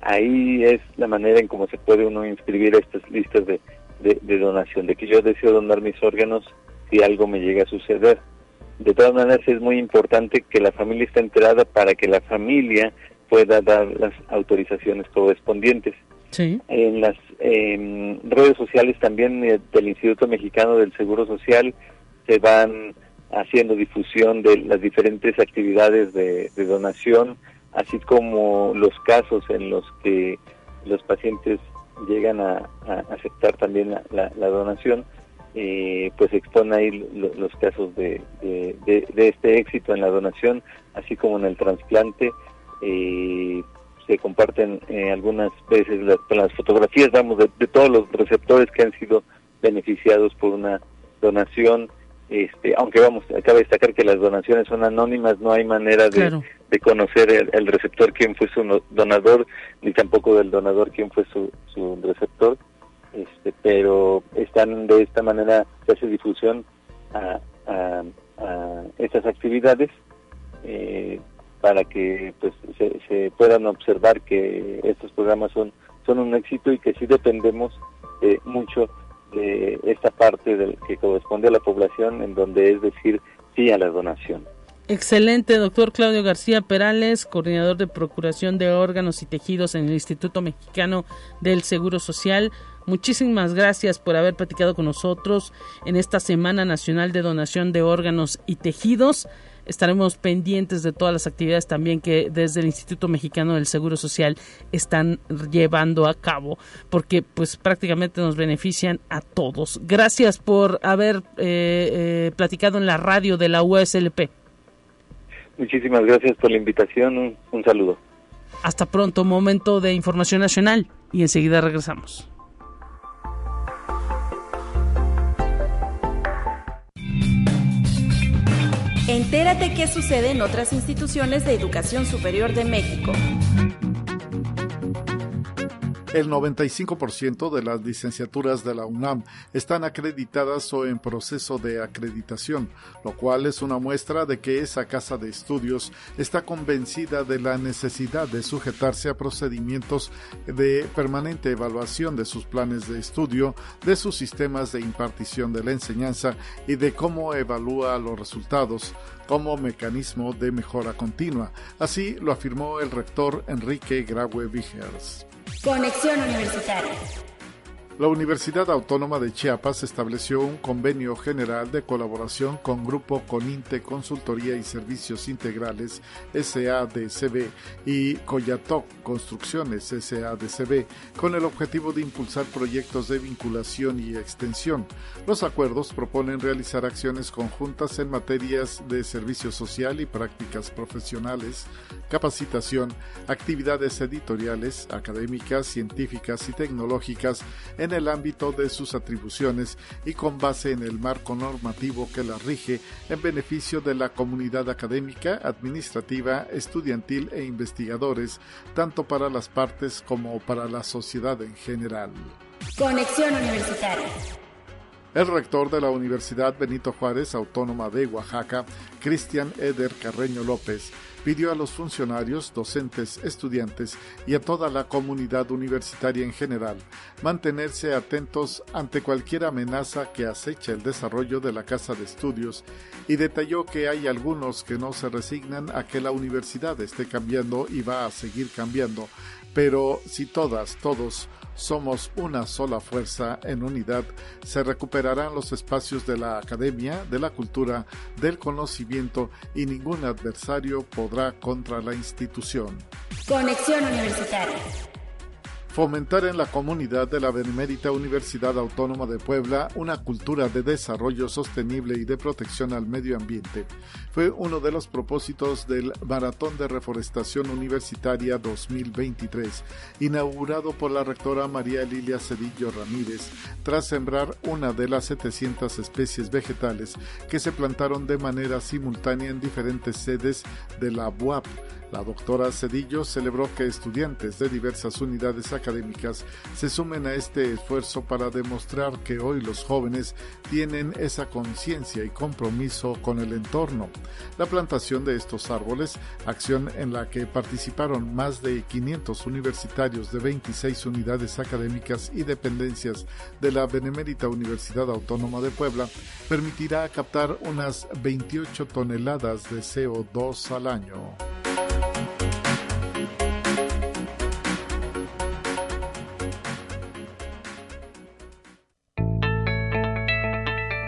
Ahí es la manera en cómo se puede uno inscribir a estas listas de de, donación, de que yo deseo donar mis órganos si algo me llega a suceder. De todas maneras es muy importante que la familia esté enterada para que la familia pueda dar las autorizaciones correspondientes. En las redes sociales también eh, del Instituto Mexicano del Seguro Social se van haciendo difusión de las diferentes actividades de donación, así como los casos en los que los pacientes llegan a, aceptar también la, donación, eh, pues expone ahí los casos de, de, este éxito en la donación, así como en el trasplante. Eh, se comparten eh, algunas veces las, las fotografías, vamos, de, todos los receptores que han sido beneficiados por una donación. Este, aunque vamos, acaba de destacar que las donaciones son anónimas, no hay manera de, de conocer el, receptor quién fue su donador, ni tampoco del donador quién fue su, su receptor, este, pero están de esta manera, se hace difusión a, estas actividades eh, para que pues se, puedan observar que estos programas son son un éxito y que sí dependemos mucho de esta parte del que corresponde a la población en donde es decir sí a la donación. Excelente, doctor Claudio García Perales, coordinador de Procuración de Órganos y Tejidos en el Instituto Mexicano del Seguro Social. Muchísimas gracias por haber platicado con nosotros en esta Semana Nacional de Donación de Órganos y Tejidos. Estaremos pendientes de todas las actividades también que desde el Instituto Mexicano del Seguro Social están llevando a cabo, porque pues prácticamente nos benefician a todos. Gracias por haber eh, eh, platicado en la radio de la USLP. Muchísimas gracias por la invitación. Un, saludo. Hasta pronto, momento de información nacional y enseguida regresamos. Entérate qué sucede en otras instituciones de educación superior de México. El 95% de las licenciaturas de la UNAM están acreditadas o en proceso de acreditación, lo cual es una muestra de que esa casa de estudios está convencida de la necesidad de sujetarse a procedimientos de permanente evaluación de sus planes de estudio, de sus sistemas de impartición de la enseñanza y de cómo evalúa los resultados como mecanismo de mejora continua. Así lo afirmó el rector Enrique Graue Vigers. Conexión Universitaria. La Universidad Autónoma de Chiapas estableció un convenio general de colaboración con Grupo Coninte Consultoría y Servicios Integrales SADCB y Coyatoc Construcciones SADCB con el objetivo de impulsar proyectos de vinculación y extensión. Los acuerdos proponen realizar acciones conjuntas en materias de servicio social y prácticas profesionales, capacitación, actividades editoriales, académicas, científicas y tecnológicas en en el ámbito de sus atribuciones y con base en el marco normativo que la rige en beneficio de la comunidad académica, administrativa, estudiantil e investigadores, tanto para las partes como para la sociedad en general. Conexión Universitaria. El rector de la Universidad Benito Juárez Autónoma de Oaxaca, Cristian Eder Carreño López, pidió a los funcionarios, docentes, estudiantes y a toda la comunidad universitaria en general mantenerse atentos ante cualquier amenaza que acecha el desarrollo de la casa de estudios y detalló que hay algunos que no se resignan a que la universidad esté cambiando y va a seguir cambiando, pero si todas, todos somos una sola fuerza en unidad, se recuperarán los espacios de la academia, de la cultura, del conocimiento y ningún adversario podrá contra la institución. Conexión Universitaria fomentar en la comunidad de la Benemérita Universidad Autónoma de Puebla una cultura de desarrollo sostenible y de protección al medio ambiente. Fue uno de los propósitos del Maratón de Reforestación Universitaria 2023, inaugurado por la rectora María Lilia Cedillo Ramírez, tras sembrar una de las 700 especies vegetales que se plantaron de manera simultánea en diferentes sedes de la UAP la doctora Cedillo celebró que estudiantes de diversas unidades académicas se sumen a este esfuerzo para demostrar que hoy los jóvenes tienen esa conciencia y compromiso con el entorno. La plantación de estos árboles, acción en la que participaron más de 500 universitarios de 26 unidades académicas y dependencias de la Benemérita Universidad Autónoma de Puebla, permitirá captar unas 28 toneladas de CO2 al año.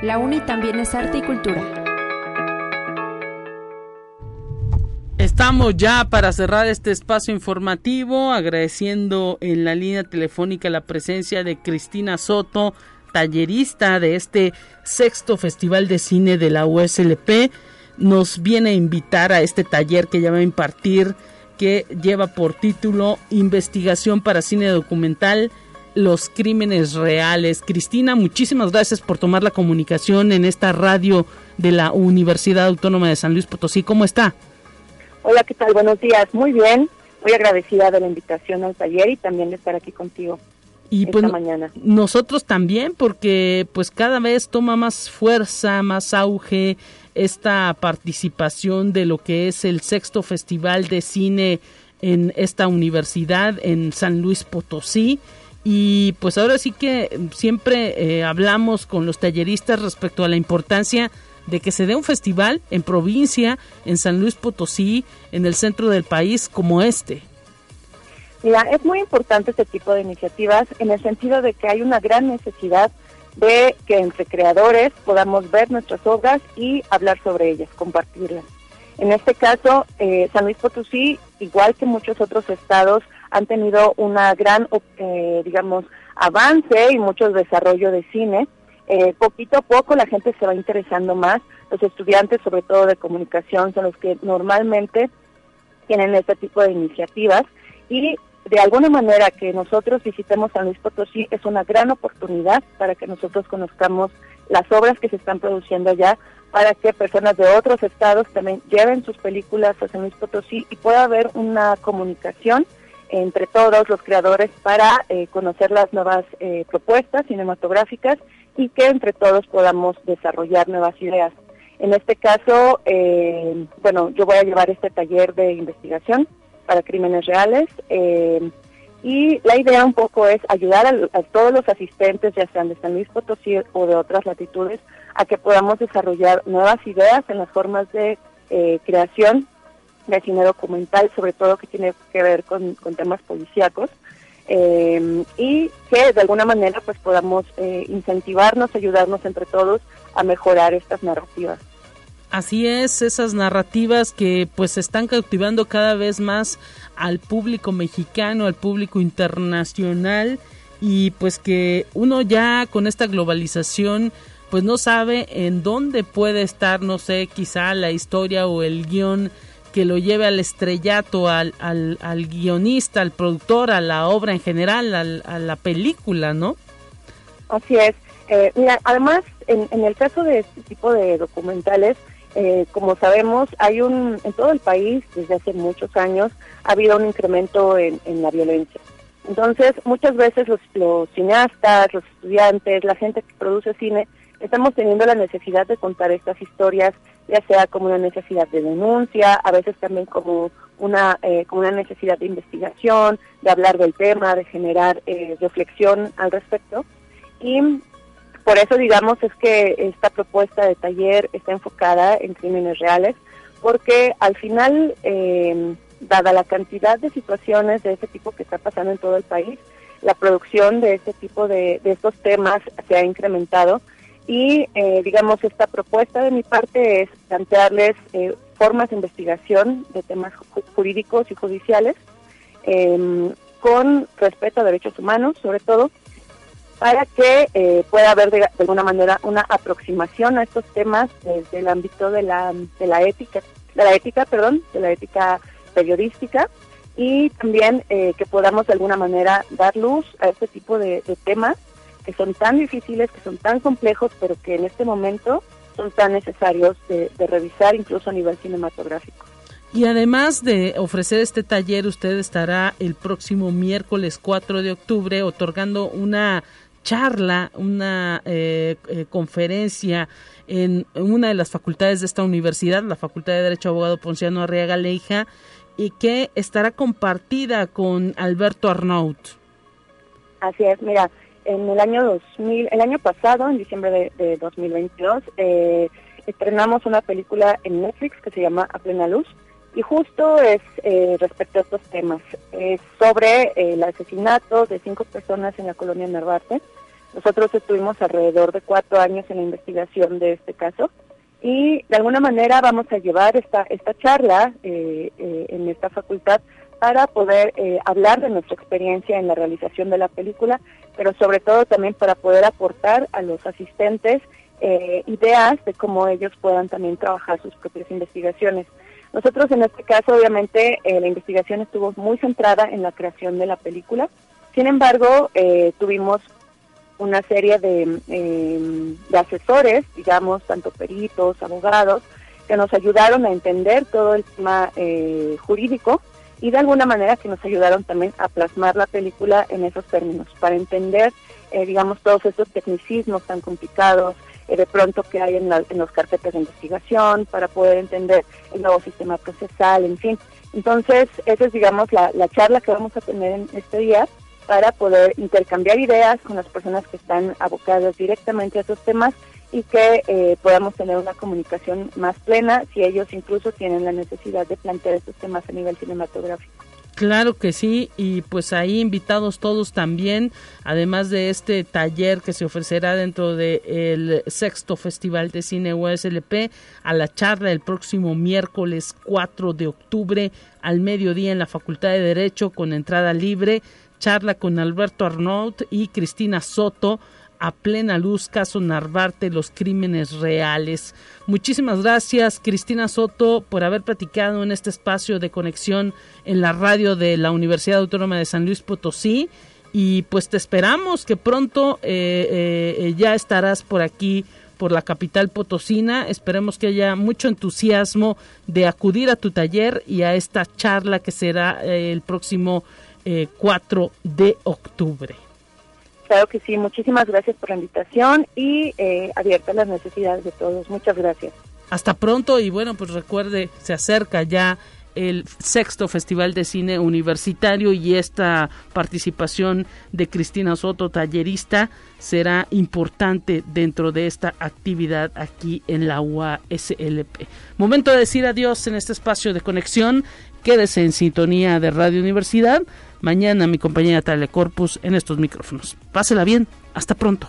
La UNI también es arte y cultura. Estamos ya para cerrar este espacio informativo, agradeciendo en la línea telefónica la presencia de Cristina Soto, tallerista de este sexto Festival de Cine de la USLP. Nos viene a invitar a este taller que ya va a impartir, que lleva por título Investigación para Cine Documental los crímenes reales. Cristina, muchísimas gracias por tomar la comunicación en esta radio de la Universidad Autónoma de San Luis Potosí. ¿Cómo está? Hola, ¿qué tal? Buenos días. Muy bien. Muy agradecida de la invitación al taller y también de estar aquí contigo. Y esta pues mañana. nosotros también, porque pues cada vez toma más fuerza, más auge esta participación de lo que es el sexto Festival de Cine en esta universidad en San Luis Potosí. Y pues ahora sí que siempre eh, hablamos con los talleristas respecto a la importancia de que se dé un festival en provincia, en San Luis Potosí, en el centro del país como este. Mira, es muy importante este tipo de iniciativas en el sentido de que hay una gran necesidad de que entre creadores podamos ver nuestras obras y hablar sobre ellas, compartirlas. En este caso, eh, San Luis Potosí, igual que muchos otros estados, han tenido una gran, eh, digamos, avance y mucho desarrollo de cine. Eh, poquito a poco la gente se va interesando más. Los estudiantes, sobre todo de comunicación, son los que normalmente tienen este tipo de iniciativas y de alguna manera que nosotros visitemos San Luis Potosí es una gran oportunidad para que nosotros conozcamos las obras que se están produciendo allá, para que personas de otros estados también lleven sus películas a San Luis Potosí y pueda haber una comunicación entre todos los creadores para eh, conocer las nuevas eh, propuestas cinematográficas y que entre todos podamos desarrollar nuevas ideas. En este caso, eh, bueno, yo voy a llevar este taller de investigación para crímenes reales y la idea un poco es ayudar a, todos los asistentes, ya sean de San Luis Potosí o de otras latitudes, a que podamos desarrollar nuevas ideas en las formas de creación de cine documental, sobre todo que tiene que ver con, temas policíacos, eh, y que de alguna manera pues podamos eh, incentivarnos, ayudarnos entre todos a mejorar estas narrativas. Así es, esas narrativas que pues están cautivando cada vez más al público mexicano, al público internacional y pues que uno ya con esta globalización pues no sabe en dónde puede estar, no sé, quizá la historia o el guion que lo lleve al estrellato, al, al, al guionista, al productor, a la obra en general, a la película, ¿no? Así es. Eh, mira, además, en, en, el caso de este tipo de documentales, eh, como sabemos, hay un, en todo el país, desde hace muchos años, ha habido un incremento en, en la violencia. Entonces, muchas veces los, los cineastas, los estudiantes, la gente que produce cine, estamos teniendo la necesidad de contar estas historias ya sea como una necesidad de denuncia, a veces también como una, eh, como una necesidad de investigación, de hablar del tema, de generar eh, reflexión al respecto. Y por eso, digamos, es que esta propuesta de taller está enfocada en crímenes reales, porque al final, eh, dada la cantidad de situaciones de ese tipo que está pasando en todo el país, la producción de este tipo de, de estos temas se ha incrementado y eh, digamos esta propuesta de mi parte es plantearles eh, formas de investigación de temas jurídicos y judiciales em, con respeto a derechos humanos sobre todo para que eh, pueda haber de, alguna manera una aproximación a estos temas desde el ámbito de la de la ética de la ética perdón de la ética periodística y también que podamos de alguna manera dar luz a este tipo de temas que son tan difíciles, que son tan complejos, pero que en este momento son tan necesarios de, revisar incluso a nivel cinematográfico. Y además de ofrecer este taller, usted estará el próximo miércoles 4 de octubre otorgando una charla, una eh, eh, conferencia en una de las facultades de esta universidad, la Facultad de Derecho Abogado Ponciano Arriaga Leija, y que estará compartida con Alberto Arnaut. Así es, mira, en el año 2000, el año pasado, en diciembre de, 2022, eh, estrenamos una película en Netflix que se llama A Plena Luz y justo es eh, respecto a estos temas. Es sobre eh, el asesinato de cinco personas en la colonia Narvarte. Nosotros estuvimos alrededor de cuatro años en la investigación de este caso y de alguna manera vamos a llevar esta, esta charla en esta facultad para poder hablar de nuestra experiencia en la realización de la película pero sobre todo también para poder aportar a los asistentes eh, ideas de cómo ellos puedan también trabajar sus propias investigaciones. Nosotros en este caso, obviamente, eh, la investigación estuvo muy centrada en la creación de la película. Sin embargo, eh, tuvimos una serie de, de asesores, digamos, tanto peritos, abogados, que nos ayudaron a entender todo el tema jurídico y de alguna manera que nos ayudaron también a plasmar la película en esos términos, para entender, eh, digamos, todos estos tecnicismos tan complicados, eh, de pronto que hay en, los carpetas de investigación, para poder entender el nuevo sistema procesal, en fin. Entonces, esa es, digamos, la, la charla que vamos a tener en este día para poder intercambiar ideas con las personas que están abocadas directamente a esos temas y que eh, podamos tener una comunicación más plena si ellos incluso tienen la necesidad de plantear estos temas a nivel cinematográfico. Claro que sí, y pues ahí invitados todos también, además de este taller que se ofrecerá dentro del sexto Festival de Cine USLP, a la charla el próximo miércoles 4 de octubre al mediodía en la Facultad de Derecho con entrada libre, charla con Alberto Arnaut y Cristina Soto a plena luz caso Narvarte, los crímenes reales. Muchísimas gracias Cristina Soto por haber platicado en este espacio de conexión en la radio de la Universidad Autónoma de San Luis Potosí y pues te esperamos que pronto eh, eh, ya estarás por aquí por la capital potosina. Esperemos que haya mucho entusiasmo de acudir a tu taller y a esta charla que será eh, el próximo 4 de octubre. Claro que sí, muchísimas gracias por la invitación y eh, abierta a las necesidades de todos. Muchas gracias. Hasta pronto y bueno, pues recuerde, se acerca ya el sexto Festival de Cine Universitario y esta participación de Cristina Soto, tallerista, será importante dentro de esta actividad aquí en la UASLP. Momento de decir adiós en este espacio de conexión. Quédese en sintonía de Radio Universidad. Mañana mi compañera Talia Corpus en estos micrófonos. Pásela bien. Hasta pronto.